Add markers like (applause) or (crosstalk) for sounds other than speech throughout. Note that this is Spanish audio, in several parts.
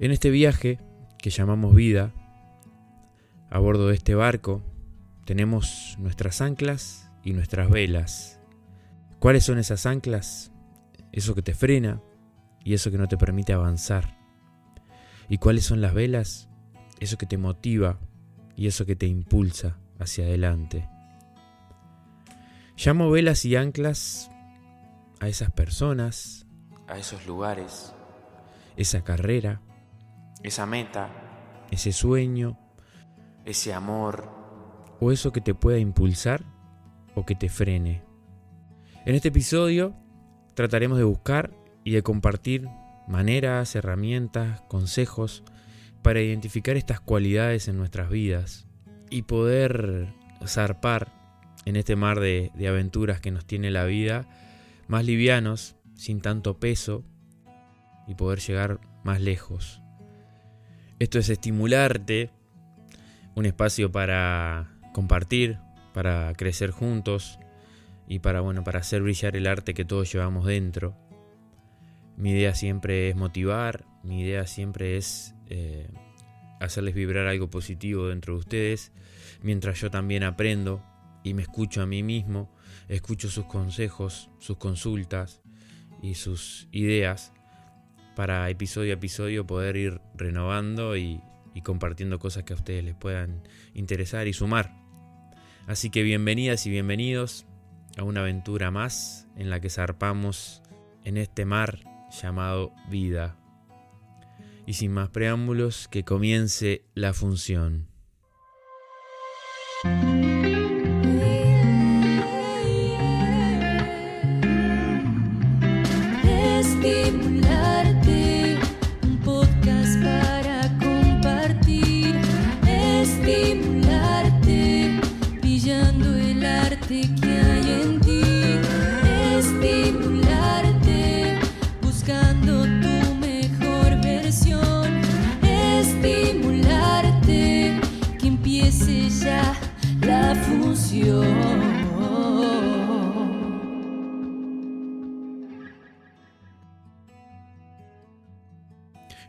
En este viaje que llamamos vida, a bordo de este barco, tenemos nuestras anclas y nuestras velas. ¿Cuáles son esas anclas? Eso que te frena y eso que no te permite avanzar. ¿Y cuáles son las velas? Eso que te motiva y eso que te impulsa hacia adelante. Llamo velas y anclas a esas personas, a esos lugares, esa carrera, esa meta, ese sueño, ese amor o eso que te pueda impulsar o que te frene. En este episodio trataremos de buscar y de compartir maneras, herramientas, consejos para identificar estas cualidades en nuestras vidas y poder zarpar en este mar de, aventuras que nos tiene la vida más livianos, sin tanto peso y poder llegar más lejos. Esto es estimularte, un espacio para compartir, para crecer juntos y para bueno, para hacer brillar el arte que todos llevamos dentro. Mi idea siempre es motivar, mi idea siempre es eh, hacerles vibrar algo positivo dentro de ustedes, mientras yo también aprendo y me escucho a mí mismo, escucho sus consejos, sus consultas y sus ideas para episodio a episodio poder ir renovando y, compartiendo cosas que a ustedes les puedan interesar y sumar. Así que bienvenidas y bienvenidos a una aventura más en la que zarpamos en este mar llamado vida. Y sin más preámbulos, que comience la función.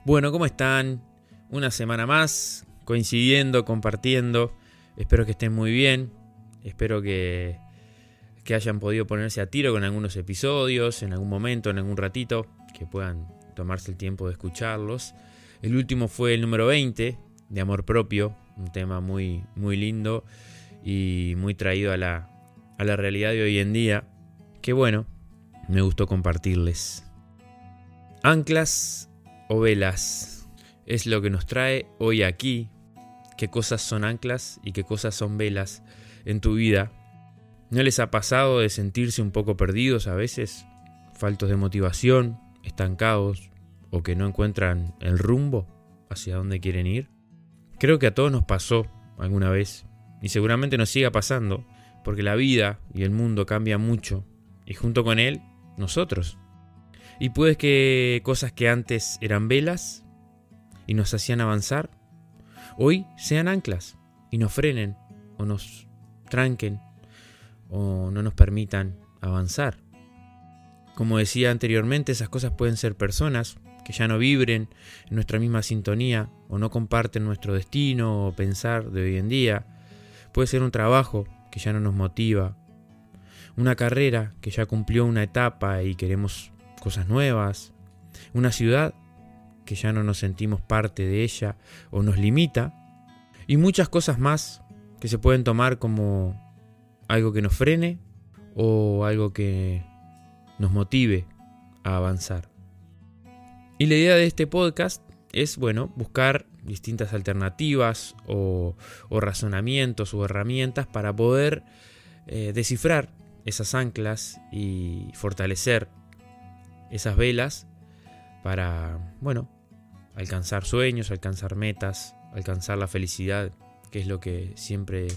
Bueno, ¿cómo están? Una semana más, coincidiendo, compartiendo. Espero que estén muy bien. Espero que, que hayan podido ponerse a tiro con algunos episodios, en algún momento, en algún ratito, que puedan tomarse el tiempo de escucharlos. El último fue el número 20, de amor propio, un tema muy, muy lindo y muy traído a la, a la realidad de hoy en día. Que bueno, me gustó compartirles. Anclas o velas es lo que nos trae hoy aquí. Qué cosas son anclas y qué cosas son velas en tu vida. ¿No les ha pasado de sentirse un poco perdidos a veces? Faltos de motivación, estancados o que no encuentran el rumbo hacia dónde quieren ir. Creo que a todos nos pasó alguna vez y seguramente nos siga pasando porque la vida y el mundo cambian mucho y junto con él nosotros. Y puede que cosas que antes eran velas y nos hacían avanzar, hoy sean anclas y nos frenen o nos tranquen o no nos permitan avanzar. Como decía anteriormente, esas cosas pueden ser personas que ya no vibren en nuestra misma sintonía o no comparten nuestro destino o pensar de hoy en día. Puede ser un trabajo que ya no nos motiva, una carrera que ya cumplió una etapa y queremos cosas nuevas, una ciudad que ya no nos sentimos parte de ella o nos limita, y muchas cosas más que se pueden tomar como algo que nos frene o algo que nos motive a avanzar. Y la idea de este podcast es, bueno, buscar distintas alternativas o, razonamientos o herramientas para poder eh, descifrar esas anclas y fortalecer esas velas para, bueno, alcanzar sueños, alcanzar metas, alcanzar la felicidad, que es lo que siempre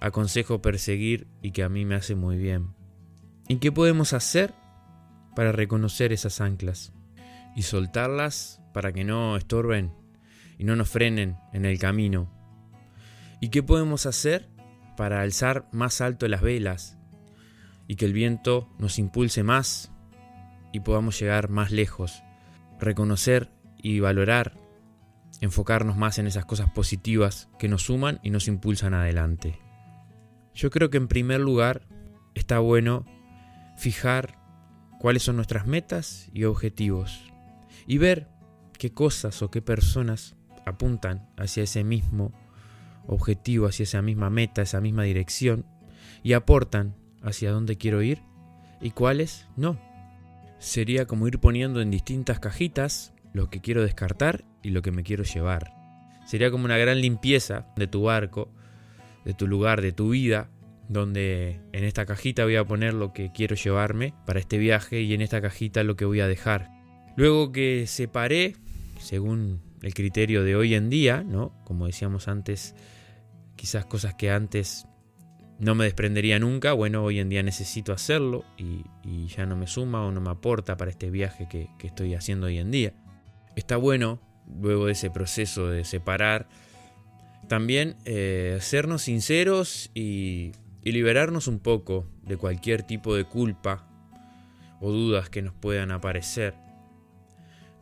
aconsejo perseguir y que a mí me hace muy bien. ¿Y qué podemos hacer para reconocer esas anclas y soltarlas para que no estorben y no nos frenen en el camino? ¿Y qué podemos hacer para alzar más alto las velas y que el viento nos impulse más y podamos llegar más lejos. Reconocer y valorar enfocarnos más en esas cosas positivas que nos suman y nos impulsan adelante. Yo creo que en primer lugar está bueno fijar cuáles son nuestras metas y objetivos y ver qué cosas o qué personas apuntan hacia ese mismo objetivo, hacia esa misma meta, esa misma dirección y aportan hacia dónde quiero ir y cuáles no. Sería como ir poniendo en distintas cajitas lo que quiero descartar y lo que me quiero llevar. Sería como una gran limpieza de tu barco, de tu lugar, de tu vida, donde en esta cajita voy a poner lo que quiero llevarme para este viaje y en esta cajita lo que voy a dejar. Luego que separé, según el criterio de hoy en día, ¿no? Como decíamos antes, quizás cosas que antes no me desprendería nunca, bueno, hoy en día necesito hacerlo y, ya no me suma o no me aporta para este viaje que, estoy haciendo hoy en día. Está bueno, luego de ese proceso de separar, también eh, sernos sinceros y, liberarnos un poco de cualquier tipo de culpa o dudas que nos puedan aparecer.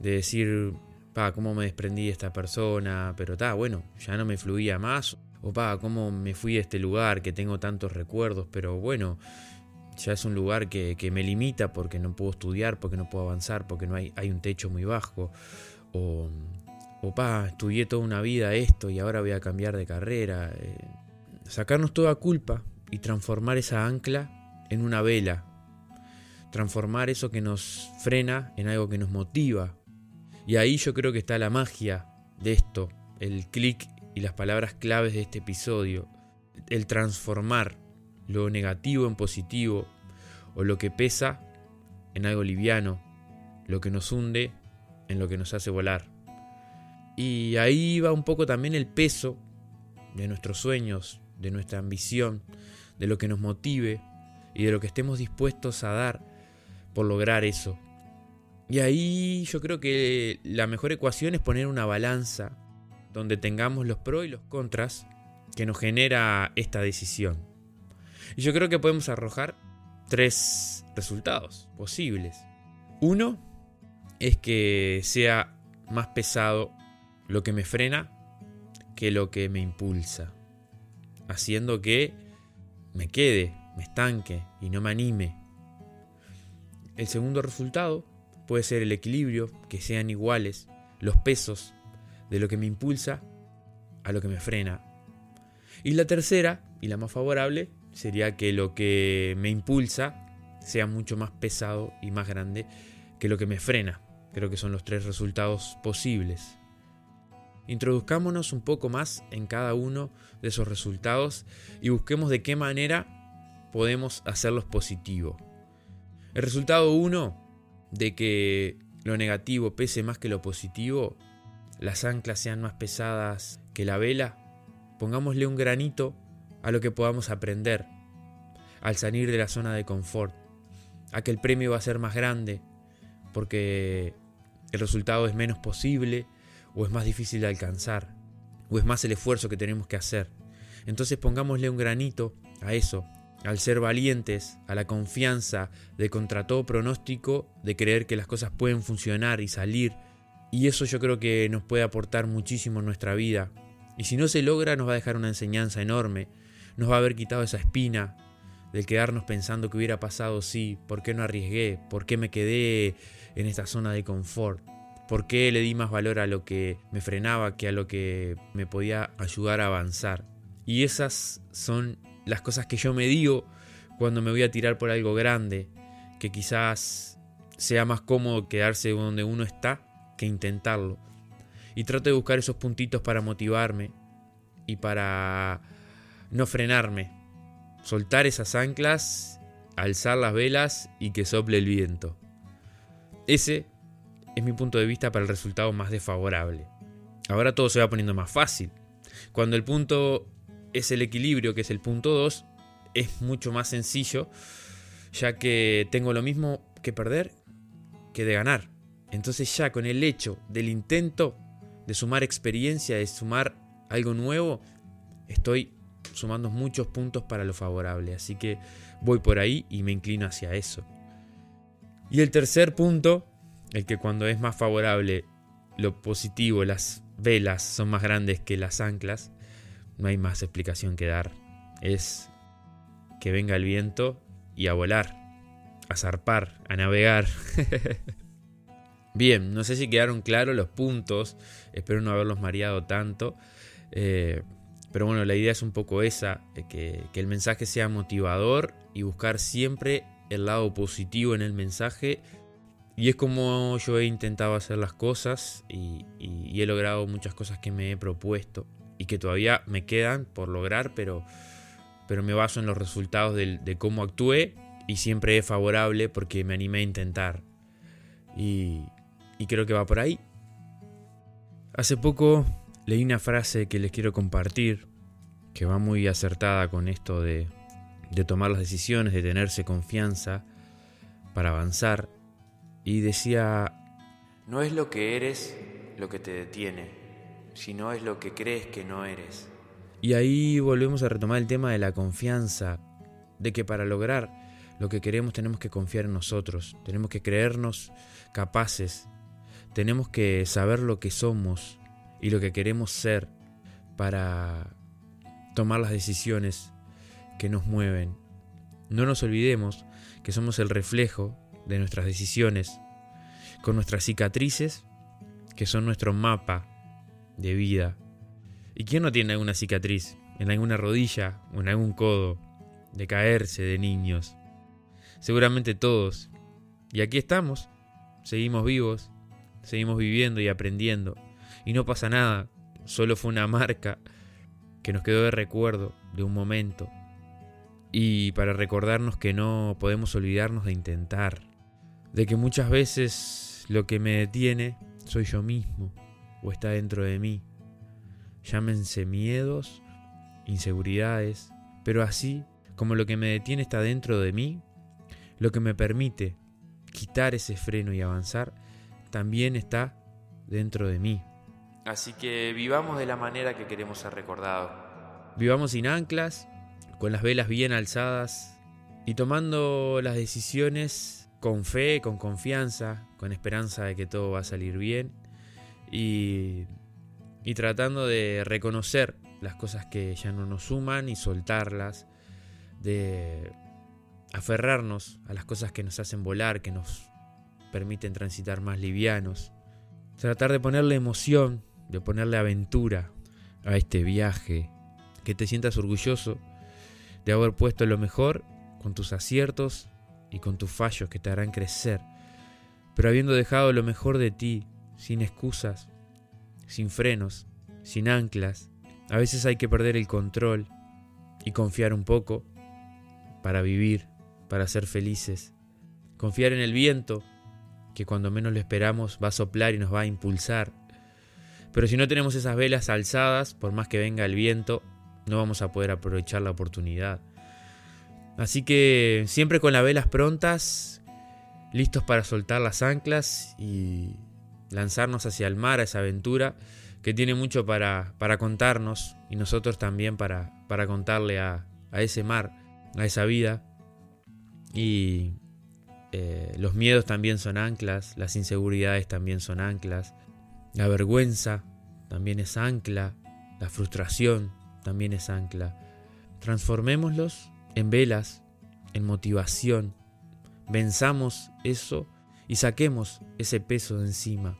De decir, pa, cómo me desprendí de esta persona, pero bueno, ya no me fluía más o pa, cómo me fui de este lugar que tengo tantos recuerdos, pero bueno, ya es un lugar que, me limita porque no puedo estudiar, porque no puedo avanzar, porque no hay, un techo muy bajo. O, o pa, estudié toda una vida esto y ahora voy a cambiar de carrera. Eh, sacarnos toda culpa y transformar esa ancla en una vela. Transformar eso que nos frena en algo que nos motiva. Y ahí yo creo que está la magia de esto, el clic y las palabras claves de este episodio, el transformar lo negativo en positivo o lo que pesa en algo liviano, lo que nos hunde en lo que nos hace volar. Y ahí va un poco también el peso de nuestros sueños, de nuestra ambición, de lo que nos motive y de lo que estemos dispuestos a dar por lograr eso. Y ahí yo creo que la mejor ecuación es poner una balanza donde tengamos los pros y los contras que nos genera esta decisión. Y yo creo que podemos arrojar tres resultados posibles. Uno es que sea más pesado lo que me frena que lo que me impulsa, haciendo que me quede, me estanque y no me anime. El segundo resultado puede ser el equilibrio, que sean iguales los pesos de lo que me impulsa a lo que me frena. Y la tercera, y la más favorable, sería que lo que me impulsa sea mucho más pesado y más grande que lo que me frena. Creo que son los tres resultados posibles. Introduzcámonos un poco más en cada uno de esos resultados y busquemos de qué manera podemos hacerlos positivos. El resultado 1 de que lo negativo pese más que lo positivo las anclas sean más pesadas que la vela, pongámosle un granito a lo que podamos aprender, al salir de la zona de confort, a que el premio va a ser más grande, porque el resultado es menos posible o es más difícil de alcanzar, o es más el esfuerzo que tenemos que hacer. Entonces pongámosle un granito a eso, al ser valientes, a la confianza de contra todo pronóstico, de creer que las cosas pueden funcionar y salir y eso yo creo que nos puede aportar muchísimo en nuestra vida. Y si no se logra nos va a dejar una enseñanza enorme. Nos va a haber quitado esa espina del quedarnos pensando que hubiera pasado sí, por qué no arriesgué, por qué me quedé en esta zona de confort, por qué le di más valor a lo que me frenaba que a lo que me podía ayudar a avanzar. Y esas son las cosas que yo me digo cuando me voy a tirar por algo grande, que quizás sea más cómodo quedarse donde uno está que intentarlo. Y trato de buscar esos puntitos para motivarme y para no frenarme. Soltar esas anclas, alzar las velas y que sople el viento. Ese es mi punto de vista para el resultado más desfavorable. Ahora todo se va poniendo más fácil. Cuando el punto es el equilibrio, que es el punto 2, es mucho más sencillo, ya que tengo lo mismo que perder que de ganar. Entonces ya con el hecho del intento de sumar experiencia, de sumar algo nuevo, estoy sumando muchos puntos para lo favorable. Así que voy por ahí y me inclino hacia eso. Y el tercer punto, el que cuando es más favorable lo positivo, las velas son más grandes que las anclas, no hay más explicación que dar. Es que venga el viento y a volar, a zarpar, a navegar. (laughs) Bien, no sé si quedaron claros los puntos, espero no haberlos mareado tanto, eh, pero bueno, la idea es un poco esa, que, que el mensaje sea motivador y buscar siempre el lado positivo en el mensaje y es como yo he intentado hacer las cosas y, he logrado muchas cosas que me he propuesto y que todavía me quedan por lograr, pero, pero me baso en los resultados de, cómo actué y siempre es favorable porque me animé a intentar. Y, y creo que va por ahí. Hace poco leí una frase que les quiero compartir, que va muy acertada con esto de, de tomar las decisiones, de tenerse confianza para avanzar y decía, no es lo que eres lo que te detiene, sino es lo que crees que no eres. Y ahí volvemos a retomar el tema de la confianza, de que para lograr lo que queremos tenemos que confiar en nosotros, tenemos que creernos capaces, tenemos que saber lo que somos y lo que queremos ser para tomar las decisiones que nos mueven. No nos olvidemos que somos el reflejo de nuestras decisiones, con nuestras cicatrices, que son nuestro mapa de vida. ¿Y quién no tiene alguna cicatriz en alguna rodilla o en algún codo de caerse de niños? Seguramente todos. Y aquí estamos, seguimos vivos, seguimos viviendo y aprendiendo. Y no pasa nada, solo fue una marca que nos quedó de recuerdo de un momento. Y para recordarnos que no podemos olvidarnos de intentar, de que muchas veces lo que me detiene soy yo mismo o está dentro de mí. Llámense miedos, inseguridades, pero así como lo que me detiene está dentro de mí, lo que me permite quitar ese freno y avanzar también está dentro de mí. Así que vivamos de la manera que queremos ser recordados. Vivamos sin anclas, con las velas bien alzadas y tomando las decisiones con fe, con confianza, con esperanza de que todo va a salir bien y, y tratando de reconocer las cosas que ya no nos suman y soltarlas, de aferrarnos a las cosas que nos hacen volar, que nos permiten transitar más livianos, tratar de ponerle emoción, de ponerle aventura a este viaje, que te sientas orgulloso de haber puesto lo mejor con tus aciertos y con tus fallos que te harán crecer, pero habiendo dejado lo mejor de ti, sin excusas, sin frenos, sin anclas, a veces hay que perder el control y confiar un poco para vivir, para ser felices. Confiar en el viento, que cuando menos lo esperamos va a soplar y nos va a impulsar. Pero si no tenemos esas velas alzadas, por más que venga el viento, no vamos a poder aprovechar la oportunidad. Así que siempre con las velas prontas, listos para soltar las anclas y lanzarnos hacia el mar, a esa aventura que tiene mucho para, para contarnos y nosotros también para, para contarle a, a, ese mar, a esa vida. Y eh, los miedos también son anclas, las inseguridades también son anclas, la vergüenza también es ancla, la frustración también es ancla. Transformémoslos en velas, en motivación. Venzamos eso y saquemos ese peso de encima,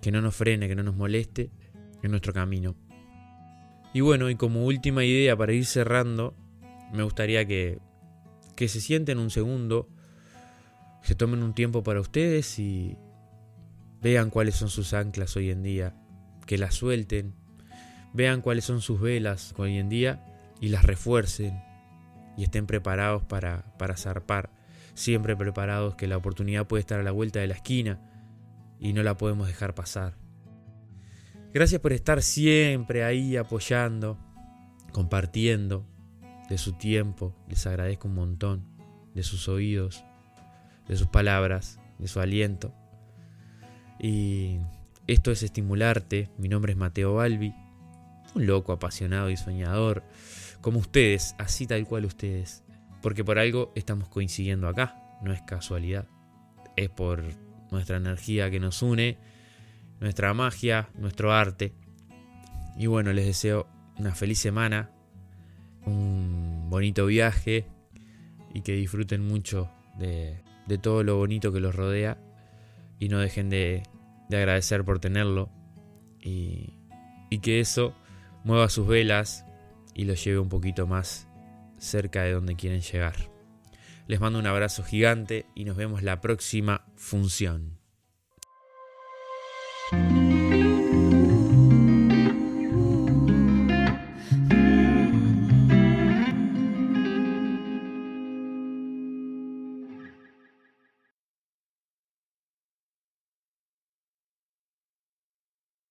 que no nos frene, que no nos moleste en nuestro camino. Y bueno, y como última idea para ir cerrando, me gustaría que, que se sienten un segundo, se tomen un tiempo para ustedes y vean cuáles son sus anclas hoy en día, que las suelten, vean cuáles son sus velas hoy en día y las refuercen, y estén preparados para, para zarpar, siempre preparados que la oportunidad puede estar a la vuelta de la esquina y no la podemos dejar pasar. Gracias por estar siempre ahí apoyando, compartiendo de su tiempo, les agradezco un montón, de sus oídos, de sus palabras, de su aliento. Y esto es estimularte, mi nombre es Mateo Balbi, un loco apasionado y soñador como ustedes, así tal cual ustedes. Porque por algo estamos coincidiendo acá, no es casualidad. Es por nuestra energía que nos une, nuestra magia, nuestro arte. Y bueno, les deseo una feliz semana, un bonito viaje y que disfruten mucho de, todo lo bonito que los rodea y no dejen de, agradecer por tenerlo y, y que eso mueva sus velas y los lleve un poquito más cerca de donde quieren llegar. Les mando un abrazo gigante y nos vemos la próxima función.